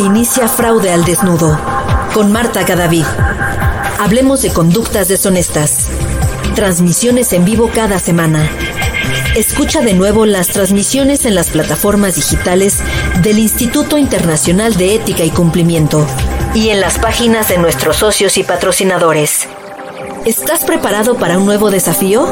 inicia Fraude al Desnudo con Marta Gadavid. Hablemos de conductas deshonestas. Transmisiones en vivo cada semana. Escucha de nuevo las transmisiones en las plataformas digitales del Instituto Internacional de Ética y Cumplimiento y en las páginas de nuestros socios y patrocinadores. ¿Estás preparado para un nuevo desafío?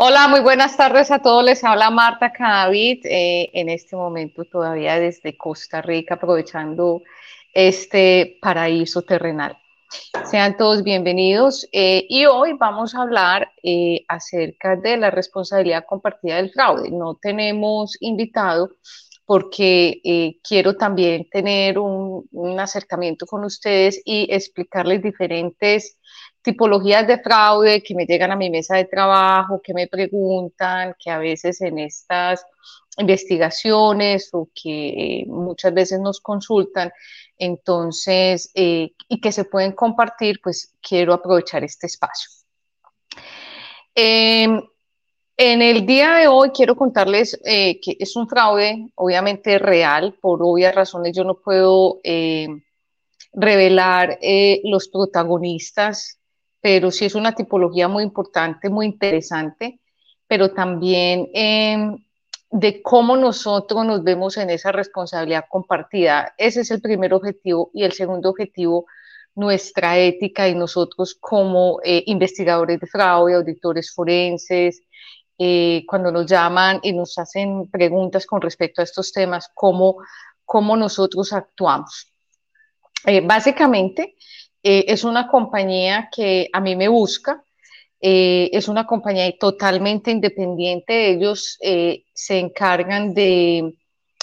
Hola, muy buenas tardes a todos. Les habla Marta Cadavid, eh, en este momento todavía desde Costa Rica, aprovechando este paraíso terrenal. Sean todos bienvenidos eh, y hoy vamos a hablar eh, acerca de la responsabilidad compartida del fraude. No tenemos invitado porque quiero también tener un, acercamiento con ustedes y explicarles diferentes tipologías de fraude que me llegan a mi mesa de trabajo, que me preguntan, que a veces en estas investigaciones o que muchas veces nos consultan, entonces, eh, y que se pueden compartir, pues quiero aprovechar este espacio. En el día de hoy quiero contarles eh, que es un fraude, obviamente real, por obvias razones yo no puedo eh, revelar los protagonistas pero sí es una tipología muy importante, muy interesante, pero también em, de cómo nosotros nos vemos en esa responsabilidad compartida. Ese es el primer objetivo. Y el segundo objetivo, nuestra ética y nosotros como eh, investigadores de fraude, auditores forenses, eh, cuando nos llaman y nos hacen preguntas con respecto a estos temas, cómo, cómo nosotros actuamos. Eh, básicamente, eh, es una compañía que a mí me busca, es una compañía totalmente independiente, ellos se encargan de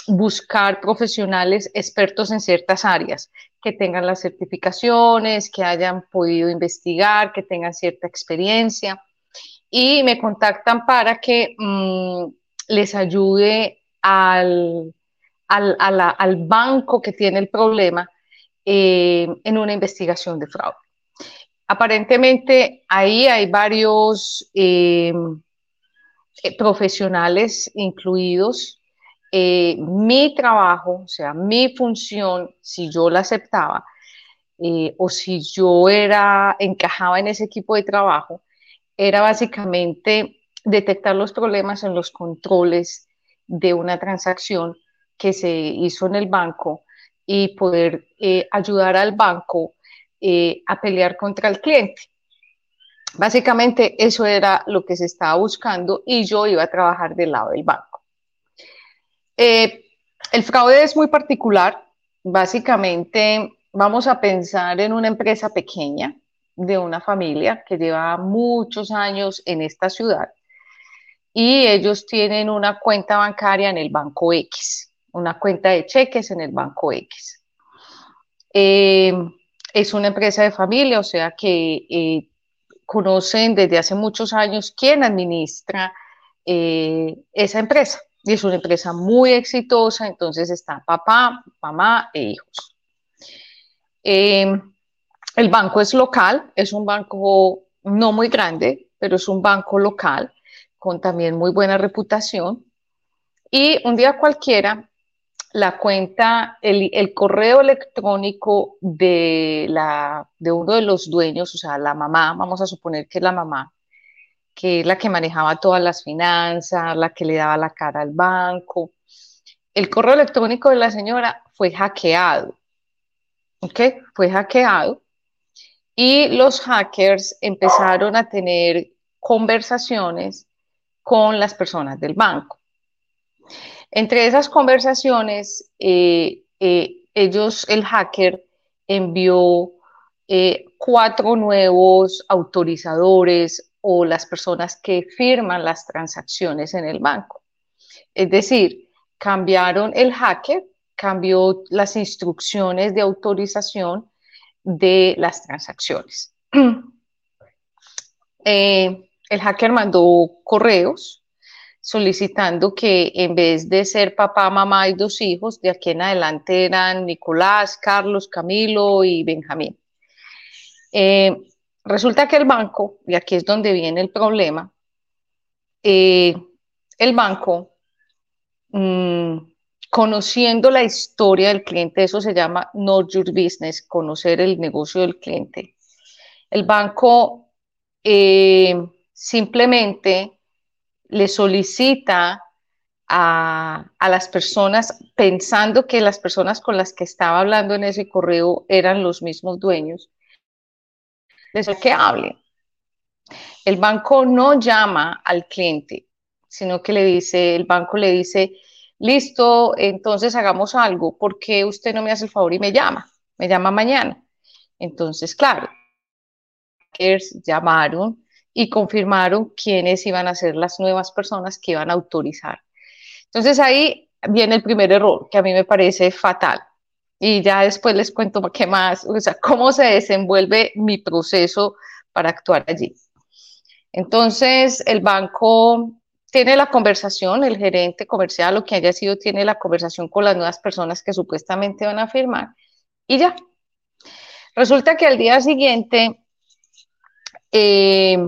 buscar profesionales expertos en ciertas áreas, que tengan las certificaciones, que hayan podido investigar, que tengan cierta experiencia y me contactan para que mm, les ayude al, al banco que tiene el problema eh, en una investigación de fraude. Aparentemente ahí hay varios eh, eh, profesionales incluidos. mi trabajo, o sea, mi función, si yo la aceptaba o si yo era encajaba en ese equipo de trabajo, era básicamente detectar los problemas en los controles de una transacción que se hizo en el banco y poder eh, ayudar al banco eh, a pelear contra el cliente. Básicamente eso era lo que se estaba buscando y yo iba a trabajar del lado del banco. Eh, el fraude es muy particular. Básicamente vamos a pensar en una empresa pequeña de una familia que lleva muchos años en esta ciudad y ellos tienen una cuenta bancaria en el banco X una cuenta de cheques en el banco X. Eh, es una empresa de familia, o sea que eh, conocen desde hace muchos años quién administra eh, esa empresa. Y es una empresa muy exitosa, entonces está papá, mamá e hijos. El banco es local, es un banco no muy grande, pero es un banco local con también muy buena reputación. Y un día cualquiera, la cuenta, el, correo electrónico de, la, de uno de los dueños, o sea, la mamá, vamos a suponer que es la mamá, que es la que manejaba todas las finanzas, la que le daba la cara al banco. El correo electrónico de la señora fue hackeado, ¿ok? Fue hackeado y los hackers empezaron a tener conversaciones con las personas del banco. Entre esas conversaciones, eh, eh, ellos, el hacker, envió eh, cuatro nuevos autorizadores o las personas que firman las transacciones en el banco. Es decir, cambiaron el hacker, cambió las instrucciones de autorización de las transacciones. el hacker mandó correos solicitando que en vez de ser papá, mamá y dos hijos, de aquí en adelante eran Nicolás, Carlos, Camilo y Benjamín. Eh, resulta que el banco, y aquí es donde viene el problema, eh, el banco, mm, conociendo la historia del cliente, eso se llama Know Your Business, conocer el negocio del cliente. El banco eh, simplemente le solicita a, las personas, pensando que las personas con las que estaba hablando en ese correo eran los mismos dueños, les que hable. El banco no llama al cliente, sino que le dice, el banco le dice, listo, entonces hagamos algo, porque usted no me hace el favor y me llama? Me llama mañana. Entonces, claro, llamaron y confirmaron quiénes iban a ser las nuevas personas que iban a autorizar entonces ahí viene el primer error que a mí me parece fatal. Y ya después les cuento qué más, o sea, cómo se desenvuelve mi proceso para actuar allí. Entonces, el banco tiene la conversación, el gerente comercial o quien haya sido, tiene la conversación con las nuevas personas que supuestamente van a firmar y ya. Resulta que al día siguiente eh,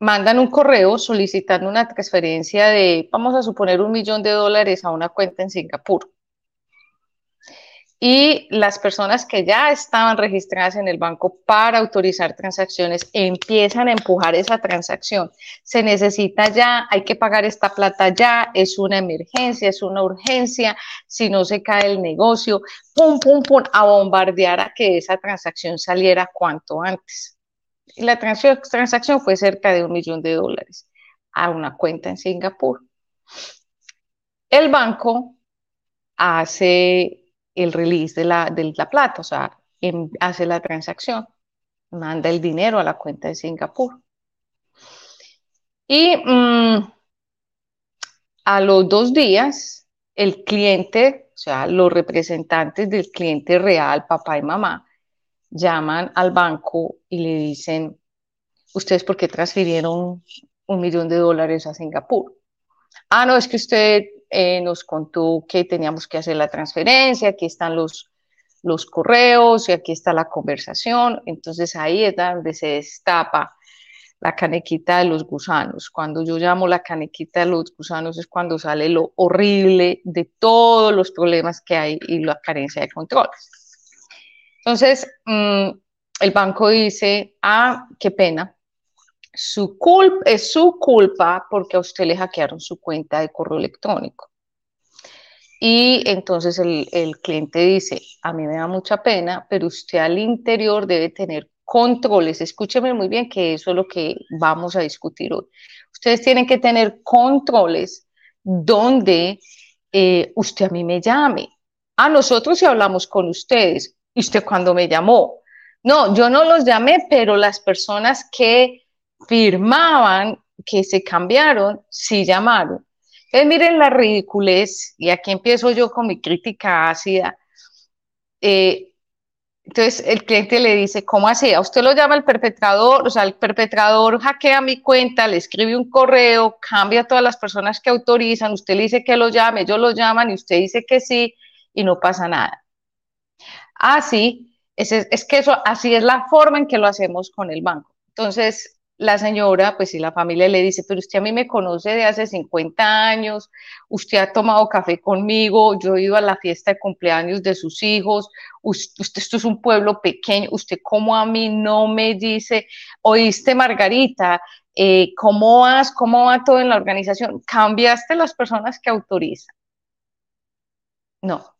mandan un correo solicitando una transferencia de, vamos a suponer, un millón de dólares a una cuenta en Singapur. Y las personas que ya estaban registradas en el banco para autorizar transacciones empiezan a empujar esa transacción. Se necesita ya, hay que pagar esta plata ya, es una emergencia, es una urgencia, si no se cae el negocio, pum, pum, pum, a bombardear a que esa transacción saliera cuanto antes la transacción fue cerca de un millón de dólares a una cuenta en Singapur. El banco hace el release de la, de la plata, o sea, hace la transacción, manda el dinero a la cuenta de Singapur. Y mm, a los dos días, el cliente, o sea, los representantes del cliente real, papá y mamá, llaman al banco y le dicen, ¿ustedes por qué transfirieron un millón de dólares a Singapur? Ah, no, es que usted eh, nos contó que teníamos que hacer la transferencia, aquí están los, correos y aquí está la conversación. Entonces ahí es donde se destapa la canequita de los gusanos. Cuando yo llamo la canequita de los gusanos es cuando sale lo horrible de todos los problemas que hay y la carencia de controles. Entonces, mm, el banco dice, ah, qué pena, su culpa, es su culpa porque a usted le hackearon su cuenta de correo electrónico. Y entonces el, el, cliente dice, a mí me da mucha pena, pero usted al interior debe tener controles. Escúcheme muy bien que eso es lo que vamos a discutir hoy. Ustedes tienen que tener controles donde eh, usted a mí me llame. A nosotros si hablamos con ustedes, ¿Y usted cuando me llamó? No, yo no los llamé, pero las personas que firmaban, que se cambiaron, sí llamaron. Entonces, miren la ridiculez, y aquí empiezo yo con mi crítica ácida. Eh, entonces el cliente le dice, ¿cómo así? A usted lo llama el perpetrador, o sea, el perpetrador hackea mi cuenta, le escribe un correo, cambia a todas las personas que autorizan, usted le dice que lo llame, ellos lo llaman y usted dice que sí y no pasa nada. Ah, sí, es, es que eso, así es la forma en que lo hacemos con el banco. Entonces, la señora, pues si la familia le dice, pero usted a mí me conoce de hace 50 años, usted ha tomado café conmigo, yo he ido a la fiesta de cumpleaños de sus hijos, usted, esto es un pueblo pequeño, usted como a mí no me dice, oíste Margarita, eh, ¿cómo vas? ¿Cómo va todo en la organización? ¿Cambiaste las personas que autorizan? No,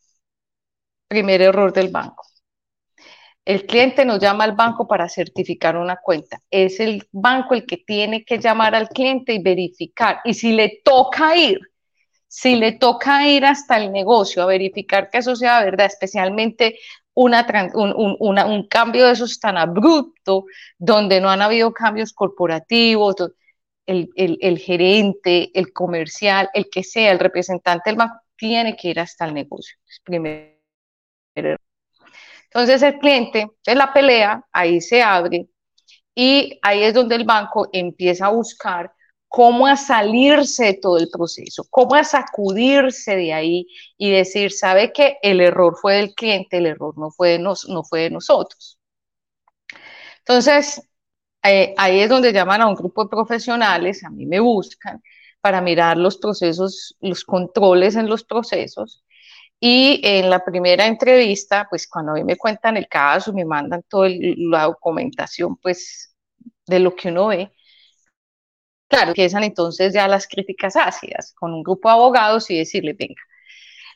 Primer error del banco. El cliente no llama al banco para certificar una cuenta. Es el banco el que tiene que llamar al cliente y verificar. Y si le toca ir, si le toca ir hasta el negocio a verificar que eso sea verdad, especialmente una, un, cambio de esos tan abrupto, donde no han habido cambios corporativos, el, el gerente, el comercial, el que sea, el representante del banco, tiene que ir hasta el negocio. Primero entonces el cliente, en la pelea, ahí se abre y ahí es donde el banco empieza a buscar cómo a salirse de todo el proceso, cómo a sacudirse de ahí y decir, sabe que el error fue del cliente, el error no fue de, nos, no fue de nosotros. Entonces, eh, ahí es donde llaman a un grupo de profesionales, a mí me buscan, para mirar los procesos, los controles en los procesos. Y en la primera entrevista, pues cuando a mí me cuentan el caso, me mandan toda la documentación, pues de lo que uno ve, claro, empiezan entonces ya las críticas ácidas con un grupo de abogados y decirle, venga.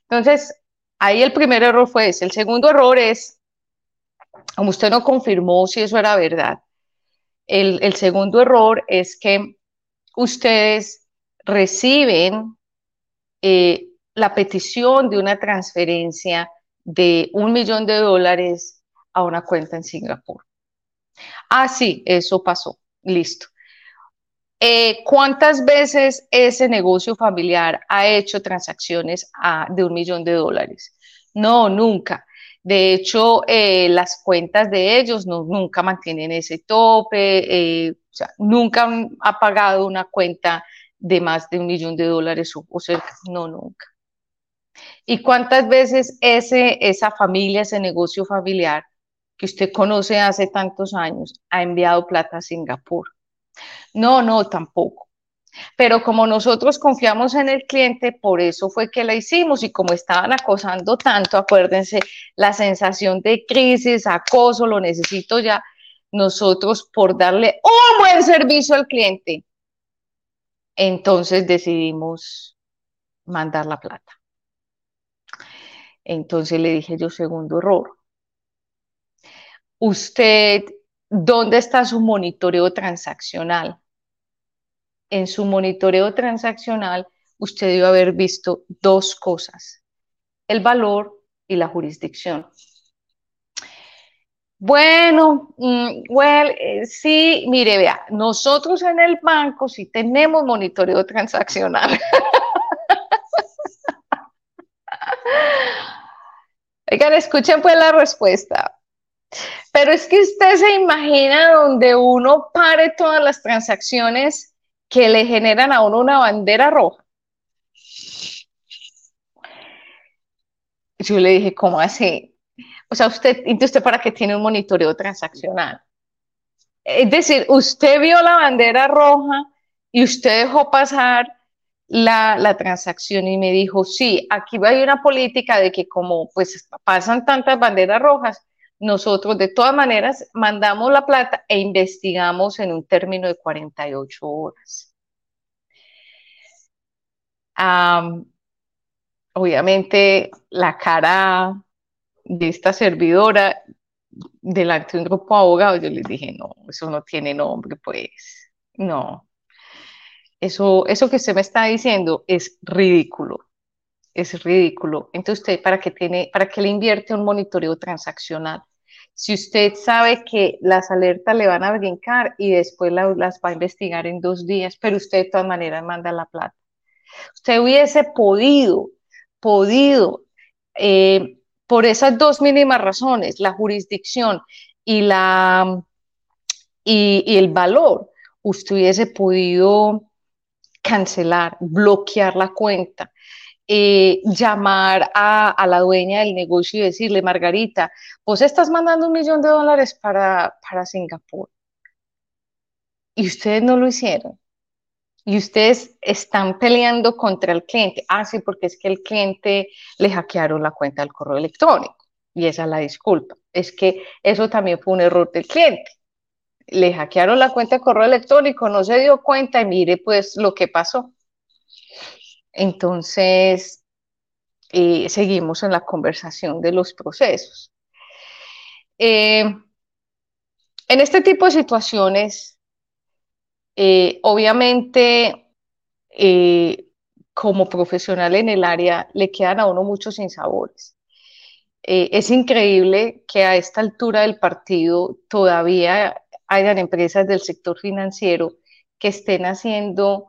Entonces, ahí el primer error fue ese. El segundo error es, como usted no confirmó si eso era verdad, el, segundo error es que ustedes reciben eh, la petición de una transferencia de un millón de dólares a una cuenta en Singapur. Ah, sí, eso pasó. Listo. Eh, ¿Cuántas veces ese negocio familiar ha hecho transacciones de un millón de dólares? No, nunca. De hecho, eh, las cuentas de ellos no, nunca mantienen ese tope, eh, o sea, nunca han, ha pagado una cuenta de más de un millón de dólares o, cerca, no, nunca. ¿Y cuántas veces ese, esa familia, ese negocio familiar que usted conoce hace tantos años, ha enviado plata a Singapur? No, no, tampoco. Pero como nosotros confiamos en el cliente, por eso fue que la hicimos y como estaban acosando tanto, acuérdense, la sensación de crisis, acoso, lo necesito ya, nosotros por darle un buen servicio al cliente, entonces decidimos mandar la plata. Entonces le dije yo, segundo error, usted, ¿dónde está su monitoreo transaccional? en su monitoreo transaccional, usted debe haber visto dos cosas, el valor y la jurisdicción. Bueno, mm, well, eh, sí, mire, vea, nosotros en el banco sí tenemos monitoreo transaccional. Oigan, escuchen pues la respuesta. Pero es que usted se imagina donde uno pare todas las transacciones que le generan a uno una bandera roja. Yo le dije, ¿cómo así? O sea, usted, usted para qué tiene un monitoreo transaccional. Es decir, usted vio la bandera roja y usted dejó pasar la, transacción y me dijo, sí, aquí hay una política de que como pues pasan tantas banderas rojas, nosotros de todas maneras mandamos la plata e investigamos en un término de 48 horas. obviamente la cara de esta servidora delante de un grupo de abogados, yo les dije, no, eso no tiene nombre, pues, no. Eso, eso que usted me está diciendo es ridículo es ridículo. Entonces, ¿usted para qué, tiene, para qué le invierte un monitoreo transaccional? Si usted sabe que las alertas le van a brincar y después las va a investigar en dos días, pero usted de todas maneras manda la plata. Usted hubiese podido, podido, eh, por esas dos mínimas razones, la jurisdicción y, la, y, y el valor, usted hubiese podido cancelar, bloquear la cuenta, eh, llamar a, la dueña del negocio y decirle, Margarita, vos estás mandando un millón de dólares para, para Singapur. Y ustedes no lo hicieron. Y ustedes están peleando contra el cliente. Ah, sí, porque es que el cliente le hackearon la cuenta del correo electrónico. Y esa es la disculpa. Es que eso también fue un error del cliente. Le hackearon la cuenta de correo electrónico, no se dio cuenta y mire pues lo que pasó. Entonces, eh, seguimos en la conversación de los procesos. Eh, en este tipo de situaciones, eh, obviamente, como profesional en el área, le quedan a uno muchos insabores. es increíble que a esta altura del partido todavía hayan empresas del sector financiero que estén haciendo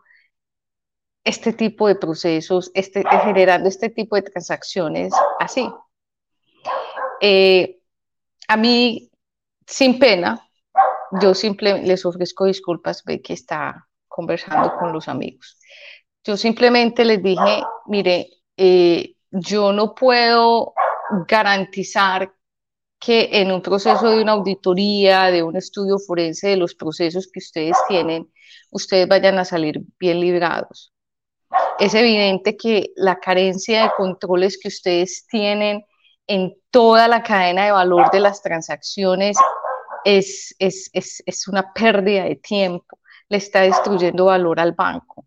este tipo de procesos, este, generando este tipo de transacciones así. Eh, a mí, sin pena, yo simplemente les ofrezco disculpas, ve que está conversando con los amigos. Yo simplemente les dije, mire, eh, yo no puedo garantizar que en un proceso de una auditoría, de un estudio forense de los procesos que ustedes tienen, ustedes vayan a salir bien librados es evidente que la carencia de controles que ustedes tienen en toda la cadena de valor de las transacciones es, es, es, es una pérdida de tiempo, le está destruyendo valor al banco.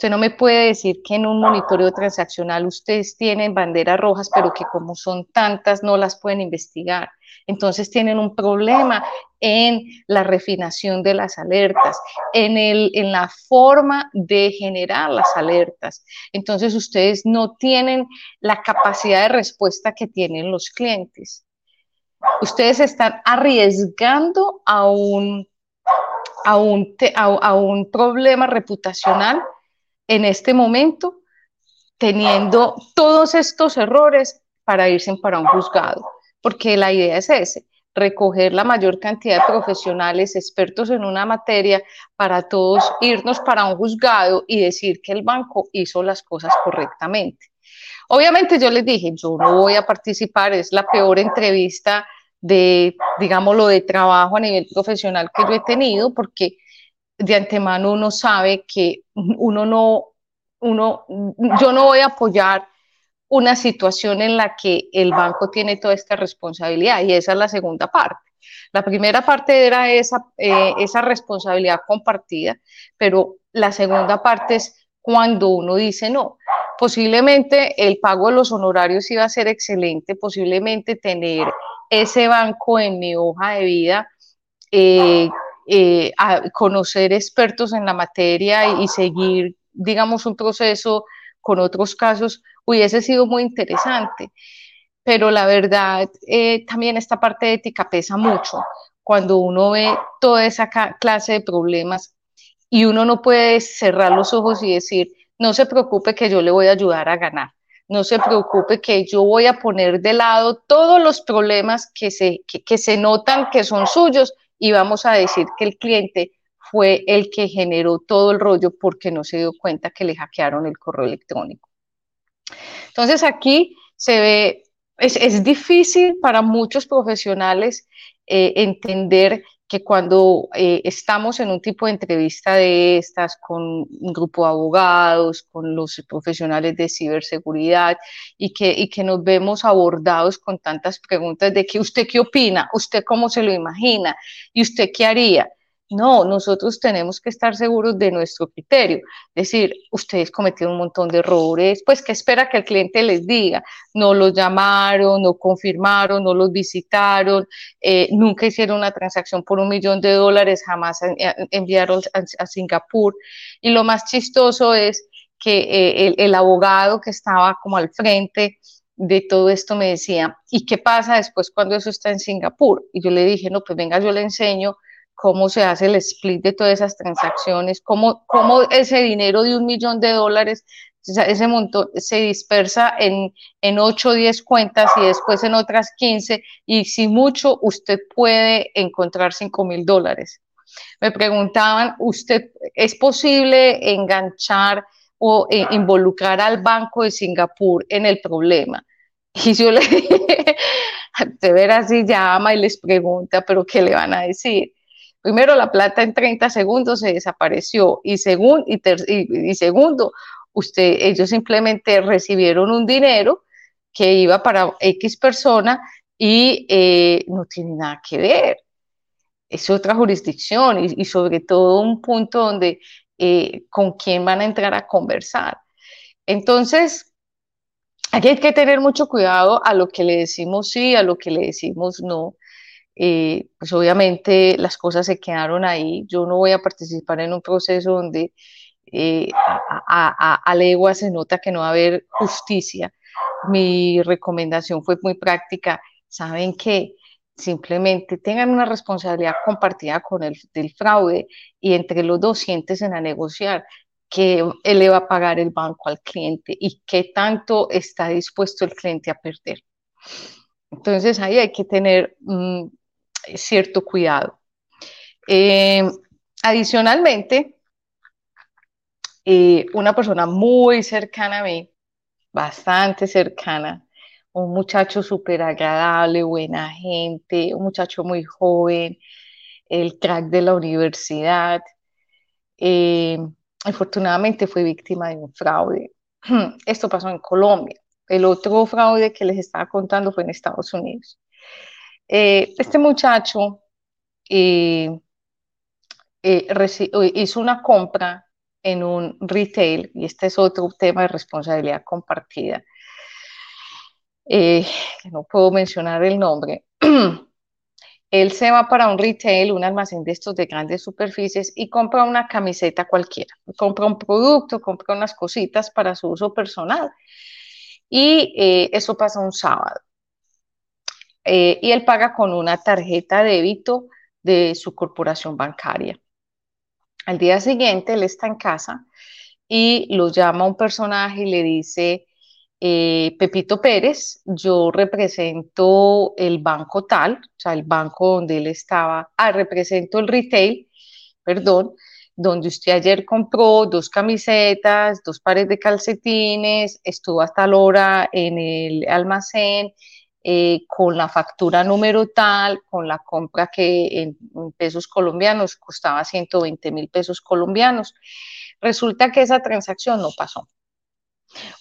Usted no me puede decir que en un monitoreo transaccional ustedes tienen banderas rojas, pero que como son tantas no las pueden investigar. Entonces tienen un problema en la refinación de las alertas, en, el, en la forma de generar las alertas. Entonces ustedes no tienen la capacidad de respuesta que tienen los clientes. Ustedes están arriesgando a un, a un, a un problema reputacional en este momento teniendo todos estos errores para irse para un juzgado, porque la idea es ese, recoger la mayor cantidad de profesionales expertos en una materia para todos irnos para un juzgado y decir que el banco hizo las cosas correctamente. Obviamente yo les dije, yo no voy a participar, es la peor entrevista de, digámoslo, de trabajo a nivel profesional que yo he tenido, porque de antemano uno sabe que uno no, uno, yo no voy a apoyar una situación en la que el banco tiene toda esta responsabilidad y esa es la segunda parte. La primera parte era esa, eh, esa responsabilidad compartida, pero la segunda parte es cuando uno dice no. Posiblemente el pago de los honorarios iba a ser excelente, posiblemente tener ese banco en mi hoja de vida eh, eh, a conocer expertos en la materia y, seguir, digamos, un proceso con otros casos, hubiese sido muy interesante. Pero la verdad, eh, también esta parte ética pesa mucho cuando uno ve toda esa clase de problemas y uno no puede cerrar los ojos y decir, no se preocupe que yo le voy a ayudar a ganar no se preocupe que yo voy a poner de lado todos los problemas que se, que se notan que son suyos y vamos a decir que el cliente fue el que generó todo el rollo porque no se dio cuenta que le hackearon el correo electrónico. Entonces aquí se ve, es, difícil para muchos profesionales eh, entender que cuando eh, estamos en un tipo de entrevista de estas con un grupo de abogados, con los profesionales de ciberseguridad y que, y que nos vemos abordados con tantas preguntas de que usted qué opina, usted cómo se lo imagina y usted qué haría. No, nosotros tenemos que estar seguros de nuestro criterio. Decir, ustedes cometieron un montón de errores, pues ¿qué espera que el cliente les diga? No los llamaron, no confirmaron, no los visitaron, eh, nunca hicieron una transacción por un millón de dólares, jamás enviaron a, Singapur. Y lo más chistoso es que eh, el, el abogado que estaba como al frente de todo esto me decía, ¿y qué pasa después cuando eso está en Singapur? Y yo le dije, no, pues venga, yo le enseño cómo se hace el split de todas esas transacciones, cómo, cómo ese dinero de un millón de dólares, ese montón se dispersa en, en 8 o 10 cuentas y después en otras 15 y si mucho usted puede encontrar 5 mil dólares. Me preguntaban, ¿usted es posible enganchar o eh, involucrar al Banco de Singapur en el problema? Y yo le dije, de veras si llama y les pregunta, pero ¿qué le van a decir? Primero, la plata en 30 segundos se desapareció y, y, segundo, usted, ellos simplemente recibieron un dinero que iba para X persona y eh, no tiene nada que ver. Es otra jurisdicción y, sobre todo un punto donde eh, con quién van a entrar a conversar. Entonces, aquí hay que tener mucho cuidado a lo que le decimos sí, a lo que le decimos no. Eh, pues obviamente las cosas se quedaron ahí. Yo no voy a participar en un proceso donde eh, a, a, legua se nota que no va a haber justicia. Mi recomendación fue muy práctica. Saben que simplemente tengan una responsabilidad compartida con el del fraude y entre los dos siéntesen a negociar qué le va a pagar el banco al cliente y qué tanto está dispuesto el cliente a perder. Entonces ahí hay que tener mm, cierto cuidado. Eh, adicionalmente, eh, una persona muy cercana a mí, bastante cercana, un muchacho súper agradable, buena gente, un muchacho muy joven, el crack de la universidad, eh, afortunadamente fue víctima de un fraude. Esto pasó en Colombia. El otro fraude que les estaba contando fue en Estados Unidos. Eh, este muchacho eh, eh, hizo una compra en un retail, y este es otro tema de responsabilidad compartida, no puedo mencionar el nombre. Él se va para un retail, un almacén de estos de grandes superficies y compra una camiseta cualquiera. Compra un producto, compra unas cositas para su uso personal. Y eso pasa un sábado. Y él paga con una tarjeta de débito de su corporación bancaria. Al día siguiente él está en casa y lo llama un personaje y le dice, eh, Pepito Pérez, yo represento el banco tal, o sea, el banco donde él estaba, ah, represento el retail, perdón, donde usted ayer compró dos camisetas, dos pares de calcetines, estuvo hasta la hora en el almacén eh, con la factura número tal, con la compra que en, pesos colombianos costaba 120 mil pesos colombianos. Resulta que esa transacción no pasó.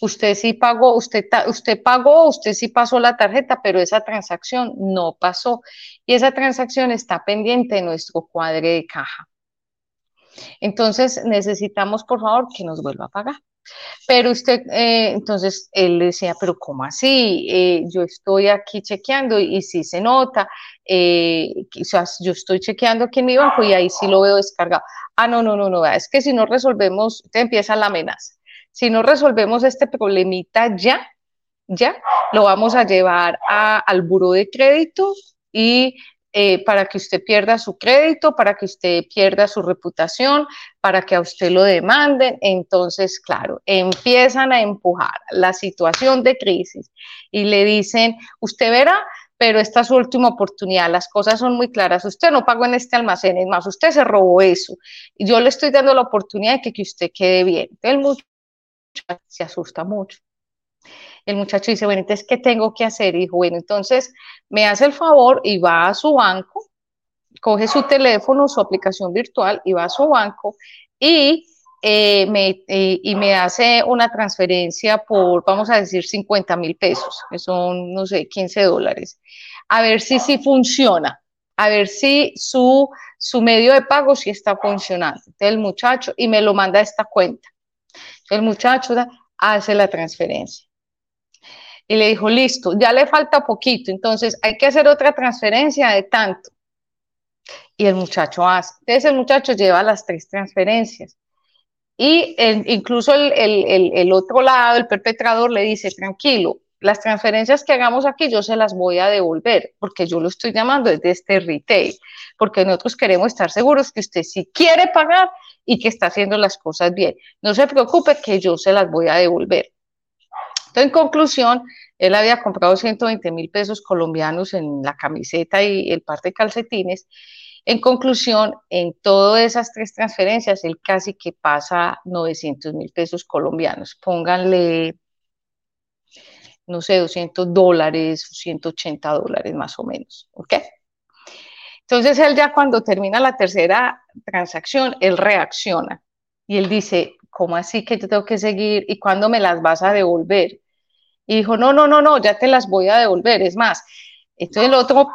Usted sí pagó, usted, usted pagó, usted sí pasó la tarjeta, pero esa transacción no pasó. Y esa transacción está pendiente de nuestro cuadre de caja. Entonces necesitamos, por favor, que nos vuelva a pagar. Pero usted, eh, entonces él decía, pero ¿cómo así? Eh, yo estoy aquí chequeando y, sí se nota, eh, quizás yo estoy chequeando aquí en mi banco y ahí sí lo veo descargado. Ah, no, no, no, no, es que si no resolvemos, te empieza la amenaza. Si no resolvemos este problemita ya, ya, lo vamos a llevar al buro de crédito y eh, para que usted pierda su crédito, para que usted pierda su reputación, para que a usted lo demanden. Entonces, claro, empiezan a empujar la situación de crisis y le dicen, usted verá, pero esta es su última oportunidad, las cosas son muy claras, usted no pagó en este almacén, es más, usted se robó eso, yo le estoy dando la oportunidad de que, que usted quede bien. El muchacho se asusta mucho el muchacho dice, bueno, entonces, ¿qué tengo que hacer? Y bueno, entonces me hace el favor y va a su banco, coge su teléfono, su aplicación virtual y va a su banco y, eh, me, eh, y me hace una transferencia por, vamos a decir, 50 mil pesos, que son, no sé, 15 dólares, a ver si sí funciona, a ver si su, su medio de pago sí está funcionando. Entonces el muchacho, y me lo manda a esta cuenta. el muchacho hace la transferencia y le dijo, listo, ya le falta poquito, entonces hay que hacer otra transferencia de tanto. Y el muchacho hace. Entonces el muchacho lleva las tres transferencias. Y incluso el, otro lado, el perpetrador, le dice, tranquilo, las transferencias que hagamos aquí yo se las voy a devolver, porque yo lo estoy llamando desde este retail, porque nosotros queremos estar seguros que usted sí quiere pagar y que está haciendo las cosas bien. No se preocupe que yo se las voy a devolver. Entonces, en conclusión, él había comprado 120 mil pesos colombianos en la camiseta y el par de calcetines. En conclusión, en todas esas tres transferencias, él casi que pasa 900 mil pesos colombianos. Pónganle, no sé, 200 dólares, 180 dólares más o menos. ¿Ok? Entonces él ya cuando termina la tercera transacción, él reacciona y él dice, ¿cómo así que yo tengo que seguir? ¿Y cuándo me las vas a devolver? Y dijo, no, no, no, no, ya te las voy a devolver. Es más, entonces el otro,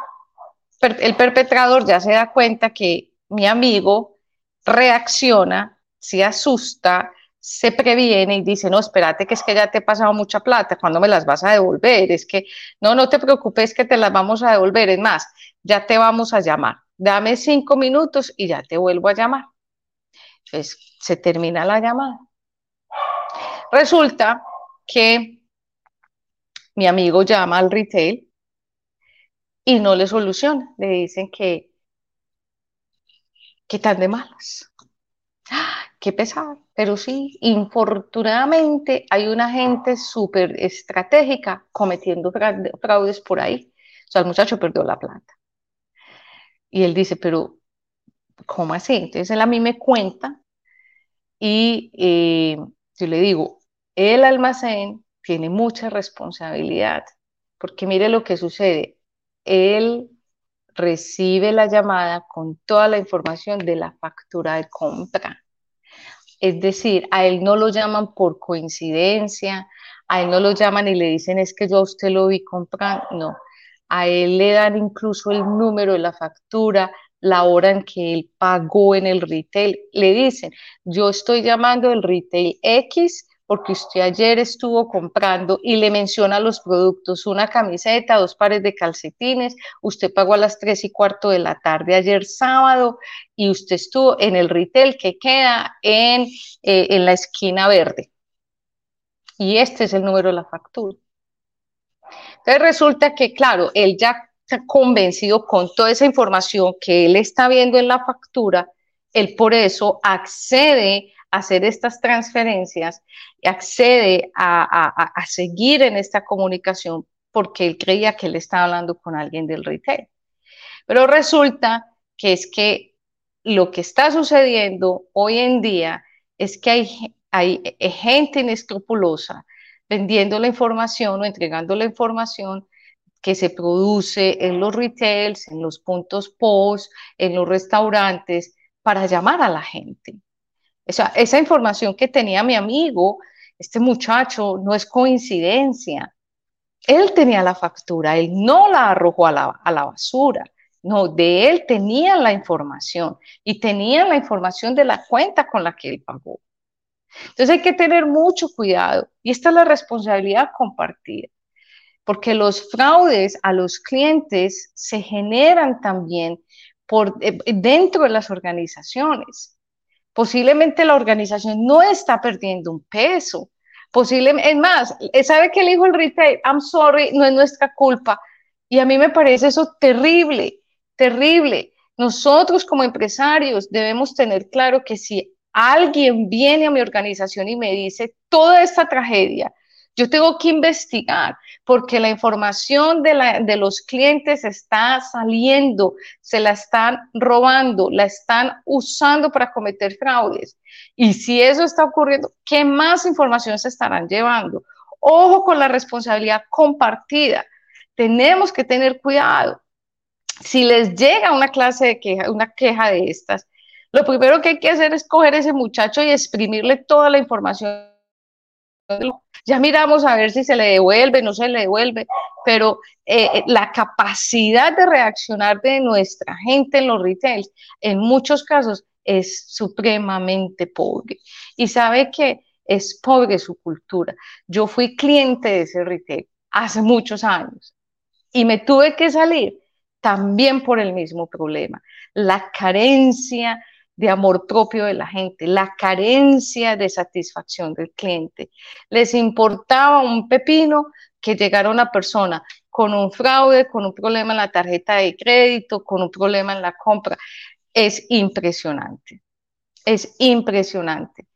el perpetrador ya se da cuenta que mi amigo reacciona, se asusta, se previene y dice, no, espérate, que es que ya te he pasado mucha plata, ¿cuándo me las vas a devolver? Es que, no, no te preocupes, que te las vamos a devolver. Es más, ya te vamos a llamar. Dame cinco minutos y ya te vuelvo a llamar. Se termina la llamada. Resulta que mi amigo llama al retail y no le soluciona. Le dicen que, que tan de malas. ¡Ah! Qué pesar. Pero sí, infortunadamente hay una gente súper estratégica cometiendo fraudes por ahí. O sea, el muchacho perdió la plata. Y él dice, pero ¿cómo así? Entonces él a mí me cuenta y eh, yo le digo, el almacén tiene mucha responsabilidad, porque mire lo que sucede. Él recibe la llamada con toda la información de la factura de compra. Es decir, a él no lo llaman por coincidencia, a él no lo llaman y le dicen es que yo a usted lo vi comprando, no. A él le dan incluso el número de la factura, la hora en que él pagó en el retail. Le dicen, yo estoy llamando el retail X porque usted ayer estuvo comprando y le menciona los productos, una camiseta, dos pares de calcetines, usted pagó a las tres y cuarto de la tarde ayer sábado y usted estuvo en el retail que queda en, eh, en la esquina verde. Y este es el número de la factura. Entonces resulta que, claro, él ya convencido con toda esa información que él está viendo en la factura, él por eso accede hacer estas transferencias, accede a, seguir en esta comunicación porque él creía que él estaba hablando con alguien del retail. Pero resulta que es que lo que está sucediendo hoy en día es que hay, hay gente inescrupulosa vendiendo la información o entregando la información que se produce en los retails, en los puntos post, en los restaurantes, para llamar a la gente. Esa, información que tenía mi amigo, este muchacho, no es coincidencia. Él tenía la factura, él no la arrojó a la, a la basura. No, de él tenía la información y tenía la información de la cuenta con la que él pagó. Entonces hay que tener mucho cuidado y esta es la responsabilidad compartida, porque los fraudes a los clientes se generan también por, eh, dentro de las organizaciones. Posiblemente la organización no está perdiendo un peso. Posiblemente, es más, ¿sabe que le dijo el retail? I'm sorry, no es nuestra culpa. Y a mí me parece eso terrible, terrible. Nosotros como empresarios debemos tener claro que si alguien viene a mi organización y me dice toda esta tragedia, yo tengo que investigar porque la información de, los clientes está saliendo, se la están robando, la están usando para cometer fraudes. Y si eso está ocurriendo, ¿qué más información se estarán llevando? Ojo con la responsabilidad compartida. Tenemos que tener cuidado. Si les llega una clase de queja, una queja de estas, lo primero que hay que hacer es coger a ese muchacho y exprimirle toda la información ya miramos a ver si se le devuelve, no se le devuelve, pero eh, eh, la capacidad de reaccionar de nuestra gente en los retails, en muchos casos, es supremamente pobre. Y sabe que es pobre su cultura. Yo fui cliente de ese retail hace muchos años y me tuve que salir también por el mismo problema, la carencia de amor propio de la gente, la carencia de satisfacción del cliente. Les importaba un pepino que llegara una persona con un fraude, con un problema en la tarjeta de crédito, con un problema en la compra. Es impresionante, es impresionante.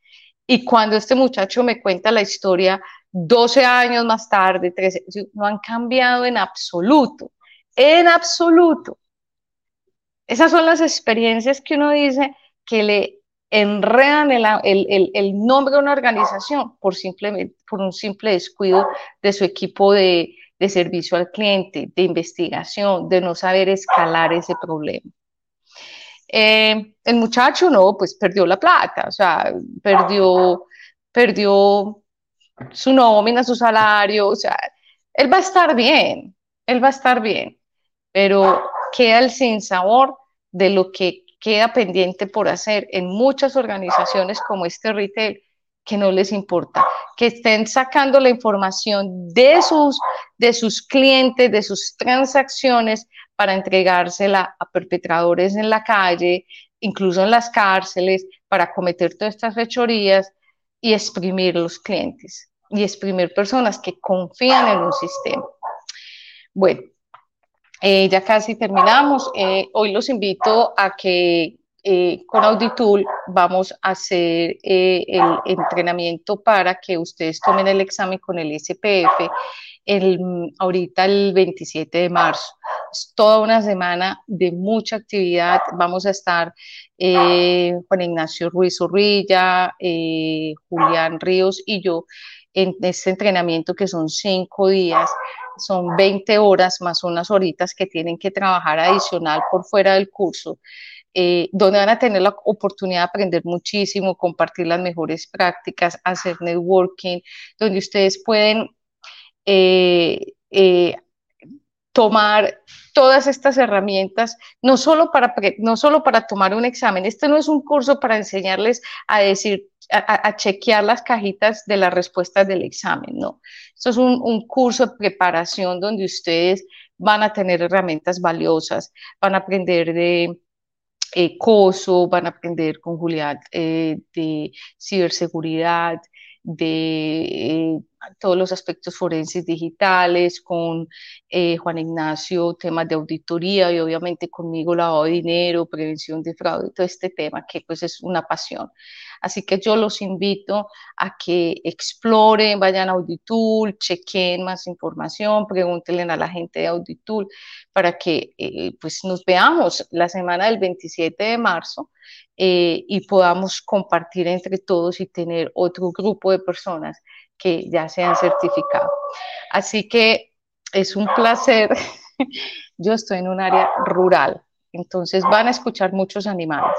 Y cuando este muchacho me cuenta la historia, 12 años más tarde, 13, no han cambiado en absoluto, en absoluto. Esas son las experiencias que uno dice, que le enredan el, nombre de una organización por, simplemente, por un simple descuido de su equipo de, servicio al cliente, de investigación, de no saber escalar ese problema. Eh, el muchacho no, pues perdió la plata, o sea, perdió, perdió su nómina, su salario, o sea, él va a estar bien, él va a estar bien, pero queda el sinsabor de lo que queda pendiente por hacer en muchas organizaciones como este retail que no les importa, que estén sacando la información de sus, de sus clientes, de sus transacciones para entregársela a perpetradores en la calle, incluso en las cárceles, para cometer todas estas fechorías y exprimir los clientes y exprimir personas que confían en un sistema. Bueno, eh, ya casi terminamos. Eh, hoy los invito a que eh, con Auditool vamos a hacer el entrenamiento para que ustedes tomen el examen con el SPF el, ahorita el 27 de marzo. Es toda una semana de mucha actividad. Vamos a estar Juan Ignacio Ruiz Urrilla, Julián Ríos y yo en este entrenamiento que son cinco días son 20 horas más unas horitas que tienen que trabajar adicional por fuera del curso. eh, donde van a tener la oportunidad de aprender muchísimo, compartir las mejores prácticas, hacer networking, donde ustedes pueden eh, eh, tomar todas estas herramientas, no solo, para, no solo para tomar un examen. Este no es un curso para enseñarles a decir, a, chequear las cajitas de las respuestas del examen, no. Esto es un, curso de preparación donde ustedes van a tener herramientas valiosas, van a aprender de eh, COSO, van a aprender con Julián eh, de ciberseguridad, de eh, todos los aspectos forenses digitales, con eh, Juan Ignacio temas de auditoría y obviamente conmigo lavado de dinero, prevención de fraude, todo este tema que pues es una pasión. Así que yo los invito a que exploren, vayan a Auditool, chequen más información, pregúntenle a la gente de Auditool para que eh, pues nos veamos la semana del 27 de marzo eh, y podamos compartir entre todos y tener otro grupo de personas que ya se han certificado. Así que es un placer. Yo estoy en un área rural, entonces van a escuchar muchos animales.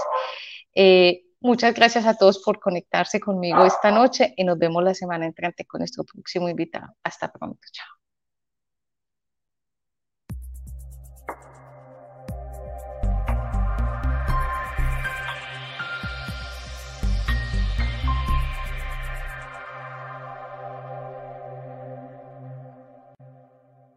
Eh, Muchas gracias a todos por conectarse conmigo esta noche y nos vemos la semana entrante con nuestro próximo invitado. Hasta pronto. Chao.